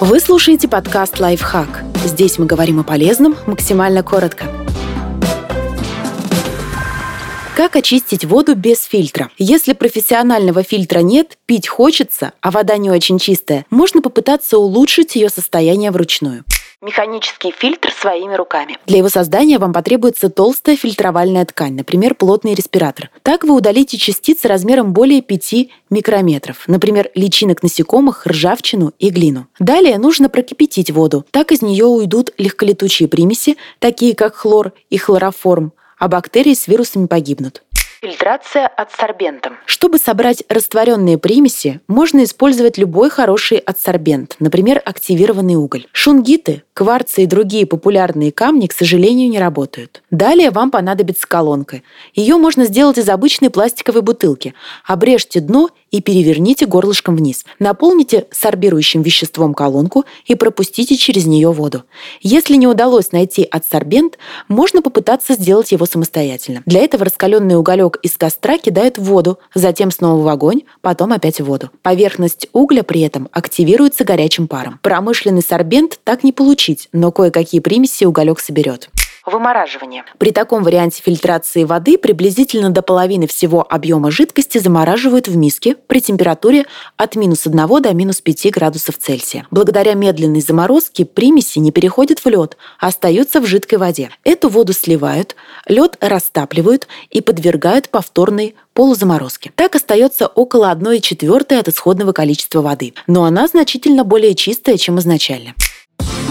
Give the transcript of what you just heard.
Вы слушаете подкаст «Лайфхак». Здесь мы говорим о полезном максимально коротко. Как очистить воду без фильтра? Если профессионального фильтра нет, пить хочется, а вода не очень чистая, можно попытаться улучшить ее состояние вручную механический фильтр своими руками. Для его создания вам потребуется толстая фильтровальная ткань, например, плотный респиратор. Так вы удалите частицы размером более 5 микрометров, например, личинок насекомых, ржавчину и глину. Далее нужно прокипятить воду. Так из нее уйдут легколетучие примеси, такие как хлор и хлороформ, а бактерии с вирусами погибнут. Фильтрация адсорбентом. Чтобы собрать растворенные примеси, можно использовать любой хороший адсорбент, например, активированный уголь. Шунгиты, кварцы и другие популярные камни, к сожалению, не работают. Далее вам понадобится колонка. Ее можно сделать из обычной пластиковой бутылки. Обрежьте дно и переверните горлышком вниз. Наполните сорбирующим веществом колонку и пропустите через нее воду. Если не удалось найти адсорбент, можно попытаться сделать его самостоятельно. Для этого раскаленный уголек из костра кидают в воду, затем снова в огонь, потом опять в воду. Поверхность угля при этом активируется горячим паром. Промышленный сорбент так не получить, но кое-какие примеси уголек соберет вымораживание. При таком варианте фильтрации воды приблизительно до половины всего объема жидкости замораживают в миске при температуре от минус 1 до минус 5 градусов Цельсия. Благодаря медленной заморозке примеси не переходят в лед, а остаются в жидкой воде. Эту воду сливают, лед растапливают и подвергают повторной полузаморозке. Так остается около 1 четвертой от исходного количества воды, но она значительно более чистая, чем изначально.